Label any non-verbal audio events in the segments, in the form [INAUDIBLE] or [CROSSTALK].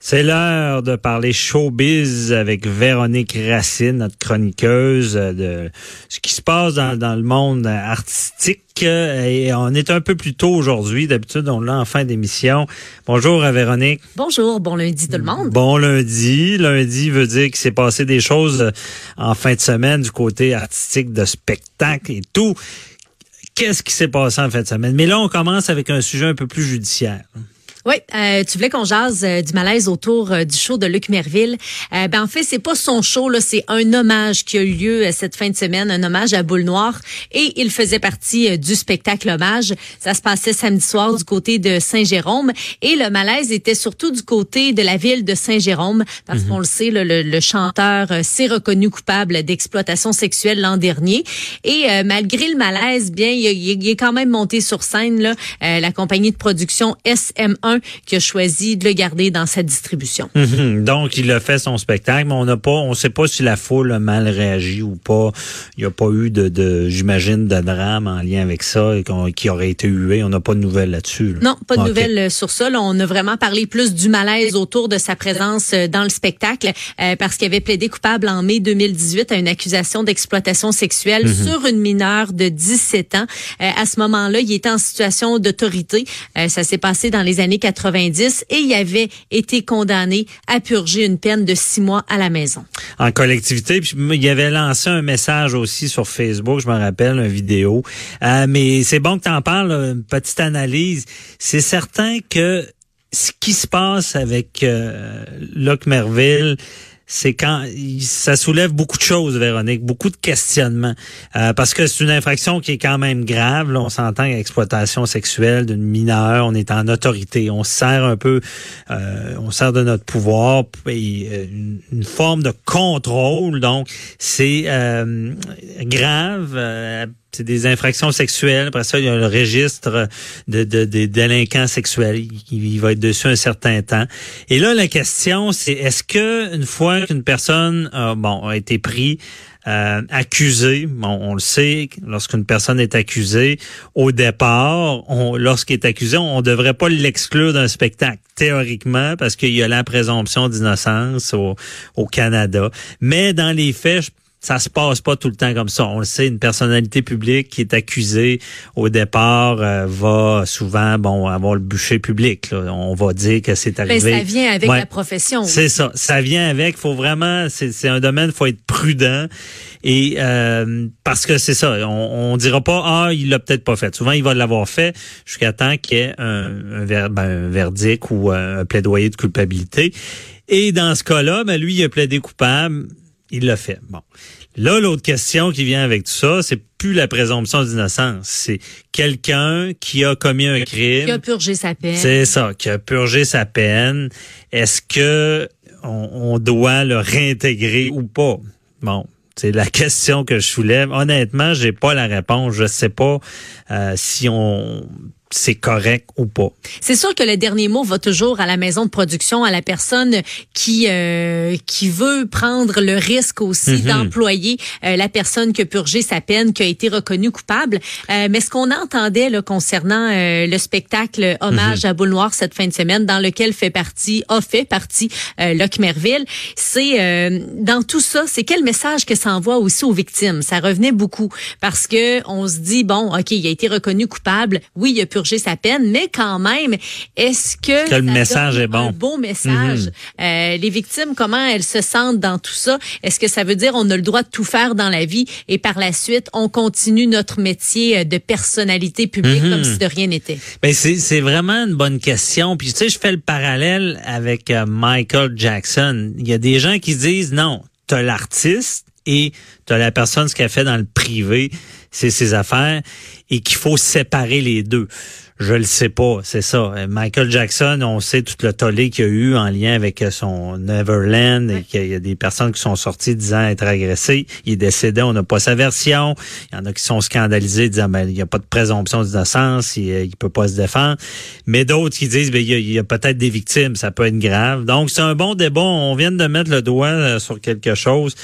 C'est l'heure de parler showbiz avec Véronique Racine, notre chroniqueuse euh, de ce qui se passe dans, dans le monde artistique. Euh, Et on est un peu plus tôt aujourd'hui. D'habitude, on l'a en fin d'émission. Bonjour à Véronique. Bonjour, bon lundi tout le monde. Bon lundi. Lundi veut dire qu'il s'est passé des choses euh, en fin de semaine du côté artistique de spectacle et tout. Qu'est-ce qui s'est passé en fin de semaine? Mais là, on commence avec un sujet un peu plus judiciaire. Oui, euh, tu voulais qu'on jase euh, du malaise autour euh, du show de Luc Merville. Euh, ben en fait, c'est pas son show là, c'est un hommage qui a eu lieu cette fin de semaine, un hommage à Boule Noire. Et il faisait partie du spectacle hommage. Ça se passait samedi soir du côté de Saint-Jérôme. Et le malaise était surtout du côté de la ville de Saint-Jérôme parce qu'on le sait le, le- le chanteur s'est reconnu coupable d'exploitation sexuelle l'an dernier. Et euh, malgré le malaise, bien il, est- il est quand même monté sur scène là, euh, la compagnie de production SM1 qui a choisi de le garder dans sa distribution. Mhm. Donc, il a fait son spectacle, mais on n'a pas, on sait pas si la foule a mal réagi ou pas. Il n'y a pas eu de, de j'imagine, de drame en lien avec ça et qui aurait été hué. On n'a pas de nouvelles là-dessus. là. Non, pas de Ok. nouvelles euh, sur ça. Là, on a vraiment parlé plus du malaise autour de sa présence euh, dans le spectacle euh, parce qu'il avait plaidé coupable en mai 2018 à une accusation d'exploitation sexuelle Mhm. sur une mineure de 17 ans. Euh, à ce moment-là, il était en situation d'autorité. Euh, ça s'est passé dans les années 90 et il avait été condamné à purger une peine de six mois à la maison. En collectivité, puis il avait lancé un message aussi sur Facebook, je me rappelle, une vidéo. Euh, mais c'est bon que tu en parles, une petite analyse. C'est certain que ce qui se passe avec euh, Locke Merville, c'est quand ça soulève beaucoup de choses, Véronique, beaucoup de questionnements, Euh, parce que c'est une infraction qui est quand même grave. là. on s'entend exploitation sexuelle d'une mineure, on est en autorité, on se sert un peu, euh, on sert de notre pouvoir et euh, une, une forme de contrôle. Donc c'est euh, grave. C'est des infractions sexuelles. Après ça, il y a le registre de, de- des délinquants sexuels. Il, va être dessus un certain temps. Et là, la question, c'est est-ce que une fois qu'une personne a, bon, a été pris euh, accusé, bon, on le sait, lorsqu'une personne est accusée, au départ, lorsqu'il est accusé, on ne devrait pas l'exclure d'un spectacle, théoriquement, parce qu'il y a la présomption d'innocence au, au Canada. Mais dans les faits, je ça se passe pas tout le temps comme ça. On le sait, une personnalité publique qui est accusée au départ euh, va souvent bon avoir le bûcher public. là. On va dire que c'est Ben, arrivé. ça vient avec Ouais. la profession. C'est ça, ça vient avec. Faut vraiment, c'est c'est un domaine, faut être prudent et euh, parce que c'est ça, on, on dira pas ah il l'a peut-être pas fait. Souvent il va l'avoir fait jusqu'à temps qu'il y ait un, un, ver- ben, un verdict ou un plaidoyer de culpabilité. Et dans ce cas-là, ben lui il a plaidé coupable, il l'a fait. Bon. Là, l'autre question qui vient avec tout ça, c'est plus la présomption d'innocence. C'est quelqu'un qui a commis un crime. Qui a purgé sa peine. C'est ça, qui a purgé sa peine. Est-ce que on, on doit le réintégrer ou pas? Bon. C'est la [LAUGHS] question que je soulève. Honnêtement, j'ai pas la réponse. Je sais pas euh, si on c'est correct ou pas. C'est sûr que le dernier mot va toujours à la maison de production, à la personne qui euh, qui veut prendre le risque aussi Mhm. d'employer euh, la personne qui a purgé sa peine, qui a été reconnue coupable. Euh, mais ce qu'on entendait là, concernant euh, le spectacle Hommage à Boule Noire cette fin de semaine, dans lequel fait partie, a fait partie euh, Locke Merville, c'est euh, dans tout ça, c'est quel message que ça envoie aussi aux victimes? Ça revenait beaucoup parce que on se dit bon, ok, il a été reconnu coupable, oui, il a purgé sa peine, mais quand même, est-ce que, Que le message est bon. un beau message? Mhm. Euh, Les victimes, comment elles se sentent dans tout ça? Est-ce que ça veut dire on a le droit de tout faire dans la vie et par la suite on continue notre métier euh, de personnalité publique Mhm. comme si de rien n'était? Ben c'est c'est vraiment une bonne question. Puis tu sais, je fais le parallèle avec euh, Michael Jackson. Il y a des gens qui disent non, t'as l'artiste et t'as la personne ce qu'elle fait dans le privé, c'est ses affaires, et qu'il faut séparer les deux. Je le sais pas, c'est ça. Euh, Michael Jackson, on sait tout le tollé qu'il y a eu en lien avec euh, son Neverland et qu'il y a des personnes qui sont sorties disant être agressées. Il est décédé, on n'a pas sa version. Il y en a qui sont scandalisés disant ben, il n'y a pas de présomption d'innocence, il, euh, il peut pas se défendre. Mais d'autres qui disent ben, il y a, peut-être des victimes, ça peut être grave. Donc c'est un bon débat. On vient de mettre le doigt sur quelque chose.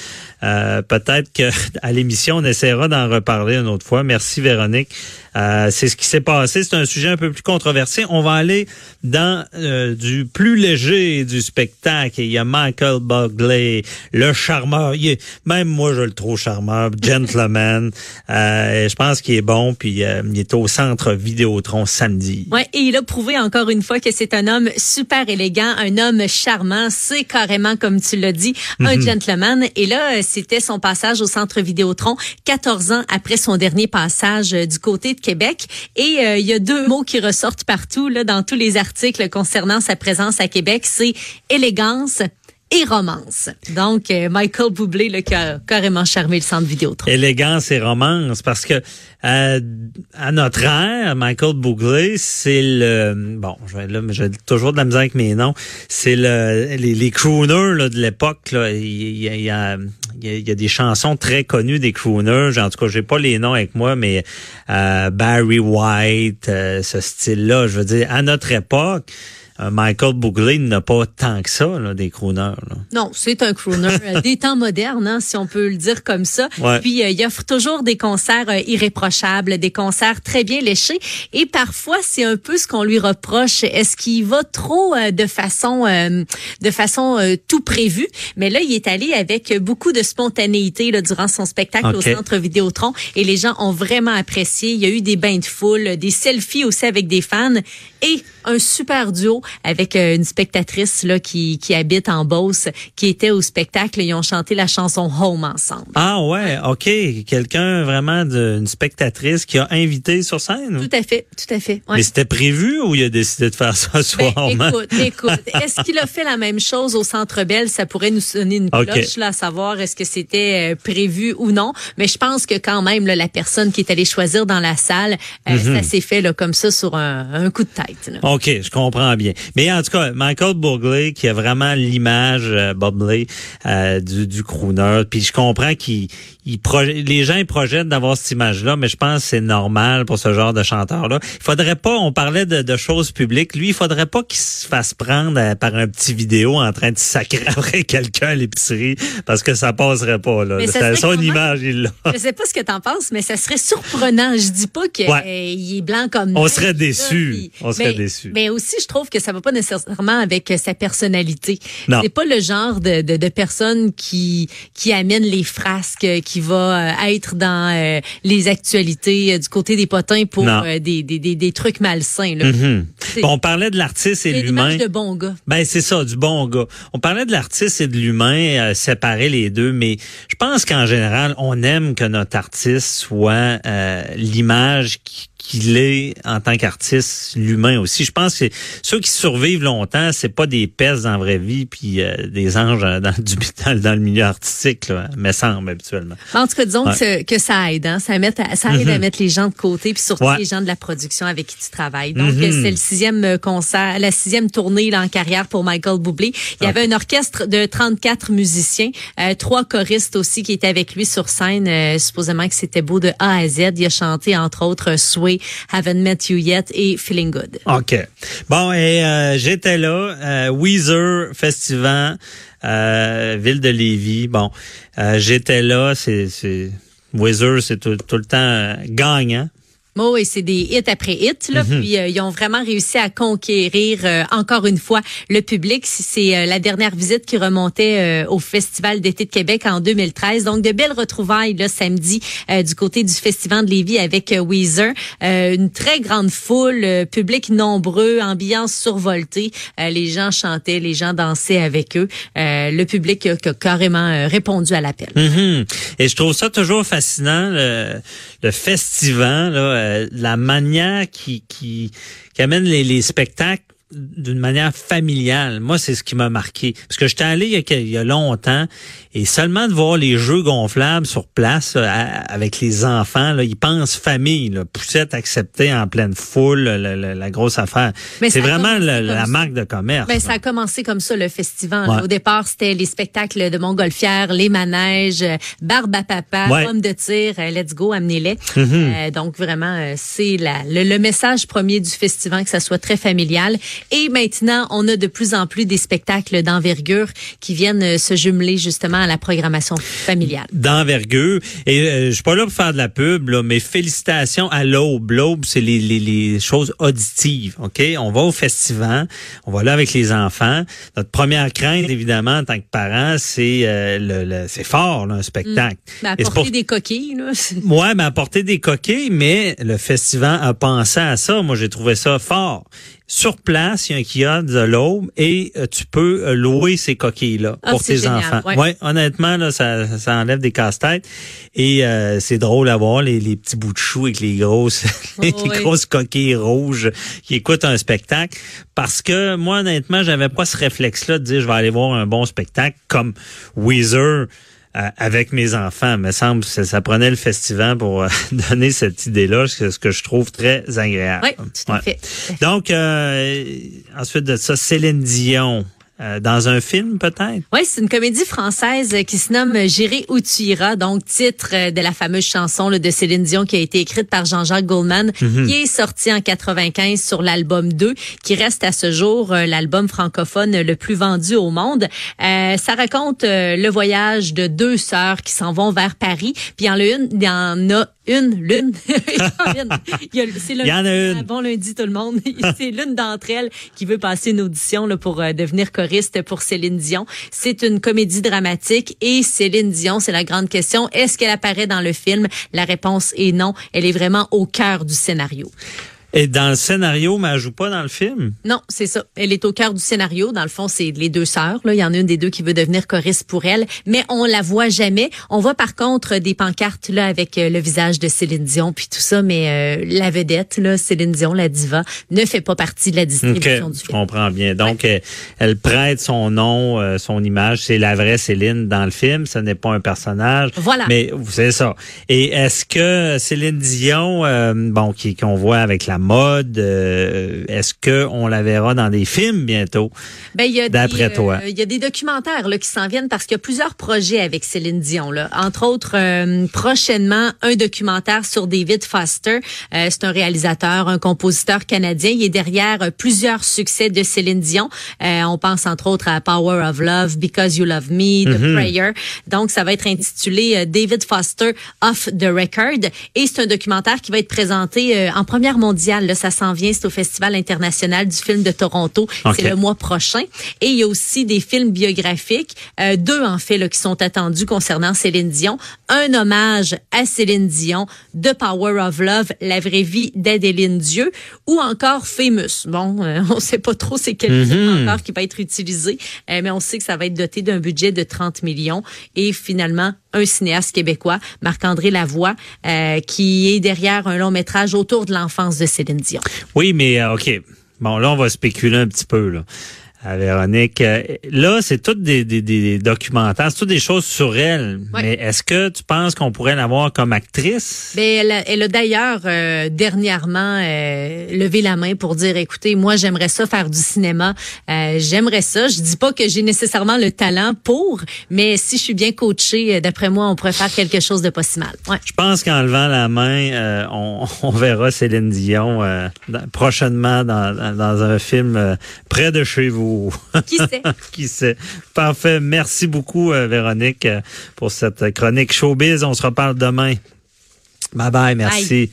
Euh, peut-être que [LAUGHS] à l'émission, on essaiera d'en reparler une autre fois. Merci Véronique. Euh, c'est ce qui s'est passé. C'est un sujet un peu plus controversé. On va aller dans euh, du plus léger du spectacle. Il y a Michael Bugley, le charmeur. Il est, même moi, je le trouve charmeur, gentleman. euh, je pense qu'il est bon. Puis euh, il est au centre Vidéotron samedi. Ouais, et il a prouvé encore une fois que c'est un homme super élégant, un homme charmant. C'est carrément, comme tu l'as dit, un gentleman. Et là, c'était son passage au centre Vidéotron, 14 ans après son dernier passage du côté de Québec. Et euh, il y a deux mots qui ressortent partout là dans tous les articles concernant sa présence à Québec, c'est élégance et romance. Donc euh, Michael Bublé là, qui a carrément charmé le centre Vidéotron. Élégance et romance, parce que euh, à notre ère, Michael Bublé, c'est le bon, je vais là, j'ai toujours de la misère avec mes noms. C'est le les, crooners là, de l'époque. Il, y a, y a des chansons très connues des crooners. En tout cas, j'ai pas les noms avec moi, mais euh, Barry White, euh, ce style-là. Je veux dire, à notre époque. Euh, Michael Bublé n'a pas tant que ça, là, des crooners. Là. Non, c'est un crooner euh, des temps modernes, hein, si on peut le dire comme ça. Ouais. Puis euh, il offre toujours des concerts euh, irréprochables, des concerts très bien léchés. Et parfois, c'est un peu ce qu'on lui reproche. Est-ce qu'il va trop euh, de façon, euh, de façon tout prévu? Mais là, il est allé avec beaucoup de spontanéité là, durant son spectacle au Centre Vidéotron, et les gens ont vraiment apprécié. Il y a eu des bains de foule, des selfies aussi avec des fans, et un super duo avec euh, une spectatrice là qui, qui habite en Beauce, qui était au spectacle. Ils ont chanté la chanson Home ensemble. Ah ouais, ok. Quelqu'un vraiment d'une spectatrice qui a invité sur scène? Tout à fait, tout à fait. Ouais. Mais c'était prévu ou il a décidé de faire ça Ben, soirement? [LAUGHS] écoute, écoute, est-ce qu'il a fait la même chose au Centre Bell? Ça pourrait nous sonner une cloche, là, à savoir est-ce que c'était euh, prévu ou non. Mais je pense que quand même, là, la personne qui est allée choisir dans la salle, euh, Mhm. ça s'est fait là, comme ça sur un, un coup de tête. là. OK, je comprends bien. Mais en tout cas, Michael Bublé, qui a vraiment l'image, euh, Bublé, euh, du, du crooner. Puis je comprends qu'il il les gens ils projettent d'avoir cette image-là, mais je pense que c'est normal pour ce genre de chanteur-là. Il faudrait pas, on parlait de, de choses publiques, lui, il faudrait pas qu'il se fasse prendre euh, par un petit vidéo en train de sacrer [LAUGHS] après quelqu'un à l'épicerie, parce que ça passerait pas. Là. Mais ça son même- image, il l'a. Je sais pas ce que t'en penses, mais ça serait surprenant. Je dis pas qu'il Ouais. est blanc comme On neige, serait là, déçus. puis- On serait mais, déçus. Mais aussi, je trouve que ça va pas nécessairement avec euh, sa personnalité. Non. C'est pas le genre de, de, de personne qui qui amène les frasques, euh, qui va euh, être dans les actualités du côté des potins pour des, des, des, des trucs malsains. Là. Mhm. C'est- Bon, on parlait de l'artiste et de l'humain. de bon gars. Ben c'est ça, du bon gars. On parlait de l'artiste et de l'humain, séparer les deux, mais je pense qu'en général, on aime que notre artiste soit euh, l'image qui- qu'il est en tant qu'artiste, l'humain aussi. Je pense que ceux qui survivent longtemps, c'est pas des pestes dans la vraie vie, puis euh, des anges dans, dans, [LAUGHS] du, dans, dans le milieu artistique, là, me semble habituellement. En tout cas, disons Ouais. que, ça aide, hein? ça, met ça aide à mettre les gens de côté, puis surtout Ouais. les gens de la production avec qui tu travailles. Donc, Mhm. euh, c'est le sixième euh, concert, la sixième tournée là, en carrière pour Michael Bublé. Il y avait un orchestre de 34 musiciens, euh, trois choristes aussi qui étaient avec lui sur scène. euh, supposément que c'était beau de A à Z. Il a chanté entre autres euh, Sway, Haven't Met You Yet et Feeling Good. OK. Bon, et euh, j'étais là, euh, Weezer Festival, euh, Ville de Lévis. Bon, euh, j'étais là, c'est Weezer, c'est tout, tout le temps euh, gagnant. Oh, et c'est des hits après hits, là. Mhm. Puis euh, ils ont vraiment réussi à conquérir euh, encore une fois le public. C'est euh, la dernière visite qui remontait euh, au Festival d'été de Québec en 2013. Donc de belles retrouvailles là samedi euh, du côté du Festival de Lévis avec euh, Weezer. Euh, une très grande foule, euh, public nombreux, ambiance survoltée. Euh, les gens chantaient, les gens dansaient avec eux. Euh, le public a, a carrément répondu à l'appel. Mhm. Et je trouve ça toujours fascinant, le, le festival, là, euh, la manière qui, qui, amène les spectacles d'une manière familiale. Moi, c'est ce qui m'a marqué. Parce que j'étais allé il y, a, il y, a, longtemps et seulement de voir les jeux gonflables sur place euh, avec les enfants, là, ils pensent famille, là, poussette acceptée en pleine foule, la, la, la grosse affaire. C'est vraiment la, la marque de commerce. Ben, ça a commencé comme ça, le festival. Ouais. Au départ, c'était les spectacles de montgolfière, les manèges, euh, barbe à papa, ouais. homme de tir, euh, let's go, amenez-les. Mm -hmm. euh, donc, vraiment, c'est le, le message premier du festival, que ça soit très familial. Et maintenant, on a de plus en plus des spectacles d'envergure qui viennent se jumeler justement à la programmation familiale. D'envergure. Et euh, je suis pas là pour faire de la pub, là, mais félicitations à l'Aube. L'Aube, c'est les, les, les, choses auditives. OK? On va au festival, on va là avec les enfants. Notre première crainte, évidemment, en tant que parent, c'est euh, le, le c'est fort, là, un spectacle. Mmh. Apporter pour... des coquilles, là. Ouais, mais apporter des coquilles, mais le festival a pensé à ça. Moi, j'ai trouvé ça fort. Sur place, il y a un kiosque de l'aube et euh, tu peux euh, louer ces coquilles-là ah, pour tes génial, enfants. Ouais. ouais. honnêtement, là, ça, ça enlève des casse-têtes. Et euh, c'est drôle à voir les, les, petits bouts de choux avec les grosses, [LAUGHS] les grosses coquilles rouges qui écoutent un spectacle. Parce que moi, honnêtement, j'avais pas ce réflexe-là de dire je vais aller voir un bon spectacle comme Weezer. Avec mes enfants. me semble que ça, prenait le festival pour euh, [LAUGHS] donner cette idée-là, ce que je trouve très agréable. Oui, tout à ouais. fait. Donc, euh, ensuite de ça, Céline Dion. Euh, dans un film peut-être? Oui, c'est une comédie française qui se nomme J'irai où tu iras, donc titre de la fameuse chanson là, de Céline Dion qui a été écrite par Jean-Jacques Goldman, mm -hmm. qui est sortie en 95 sur l'album 2, qui reste à ce jour euh, l'album francophone le plus vendu au monde. Euh, ça raconte le voyage de deux sœurs qui s'en vont vers Paris, puis il y en a une, il y en a une, l'une. c'est il y en a une. Bon lundi tout le monde. [LAUGHS] c'est l'une d'entre elles qui veut passer une audition là, pour euh, devenir choriste pour Céline Dion. C'est une comédie dramatique et Céline Dion, c'est la grande question. Est-ce qu'elle apparaît dans le film? La réponse est non. Elle est vraiment au cœur du scénario. Et dans le scénario, mais elle joue pas dans le film? Non, c'est ça. Elle est au cœur du scénario. Dans le fond, c'est les deux sœurs. Là. Il y en a une des deux qui veut devenir choriste pour elle, mais on la voit jamais. On voit par contre des pancartes là avec euh, le visage de Céline Dion puis tout ça, mais euh, la vedette, là, Céline Dion, la diva, ne fait pas partie de la distribution okay, du film. Je comprends bien. Donc, ouais. elle, elle, prête son nom, euh, son image. C'est la vraie Céline dans le film. Ce n'est pas un personnage. Voilà. Mais c'est ça. Et est-ce que Céline Dion, euh, bon, qui qu'on voit avec la mode. Euh, Est-ce que on la verra dans des films bientôt? Ben, il d'après toi. Il euh, y a des documentaires là, qui s'en viennent parce qu'il y a plusieurs projets avec Céline Dion. Là. Entre autres, euh, prochainement, un documentaire sur David Foster. C'est un réalisateur, un compositeur canadien. Il est derrière plusieurs succès de Céline Dion. on pense entre autres à Power of Love, Because You Love Me, The Mhm. mm -hmm. Prayer. Donc, ça va être intitulé David Foster Off the Record. Et c'est un documentaire qui va être présenté en première mondiale. Là, ça s'en vient, c'est au Festival international du film de Toronto. Okay. C'est le mois prochain. Et il y a aussi des films biographiques, euh, deux en fait, là, qui sont attendus concernant Céline Dion. Un hommage à Céline Dion, The Power of Love, la vraie vie d'Adéline Dieu, ou encore Famous. Bon, euh, [LAUGHS] on sait pas trop c'est quel Mhm. film encore qui va être utilisé, euh, mais on sait que ça va être doté d'un budget de 30 millions. Et finalement, un cinéaste québécois, Marc-André Lavoie, qui est derrière un long métrage autour de l'enfance de Oui, mais euh, OK. Bon, là, on va spéculer un petit peu, là. À Véronique. Euh, là, c'est toutes des, des, des documentaires, c'est toutes des choses sur elle. Ouais. Mais est-ce que tu penses qu'on pourrait l'avoir comme actrice? Ben, elle, a, elle a d'ailleurs euh, dernièrement euh, levé la main pour dire, écoutez, moi j'aimerais ça faire du cinéma, Euh, j'aimerais ça. Je dis pas que j'ai nécessairement le talent pour, mais si je suis bien coachée, euh, d'après moi, on pourrait faire quelque chose de pas si mal. Ouais. Je pense qu'en levant la main, euh, on, [LAUGHS] on verra Céline Dion euh, prochainement dans, dans, dans un film euh, près de chez vous. Qui sait? Qui sait? Parfait. Merci beaucoup, euh, Véronique, euh, pour cette chronique showbiz. On se reparle demain. Bye bye, merci.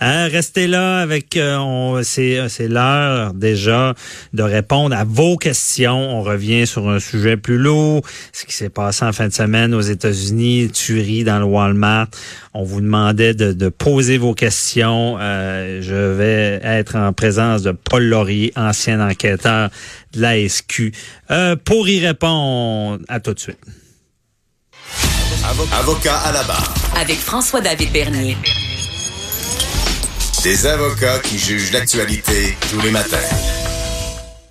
Hein, restez là avec euh, on- c'est c'est l'heure déjà de répondre à vos questions. On revient sur un sujet plus lourd, ce qui s'est passé en fin de semaine aux États-Unis, tuerie dans le Walmart. On vous demandait de, de poser vos questions. Euh, je vais être en présence de Paul Laurier, ancien enquêteur de la SQ, euh, pour y répondre. À tout de suite. Avocat à la barre. Avec François-David Bernier. Des avocats qui jugent l'actualité tous les matins.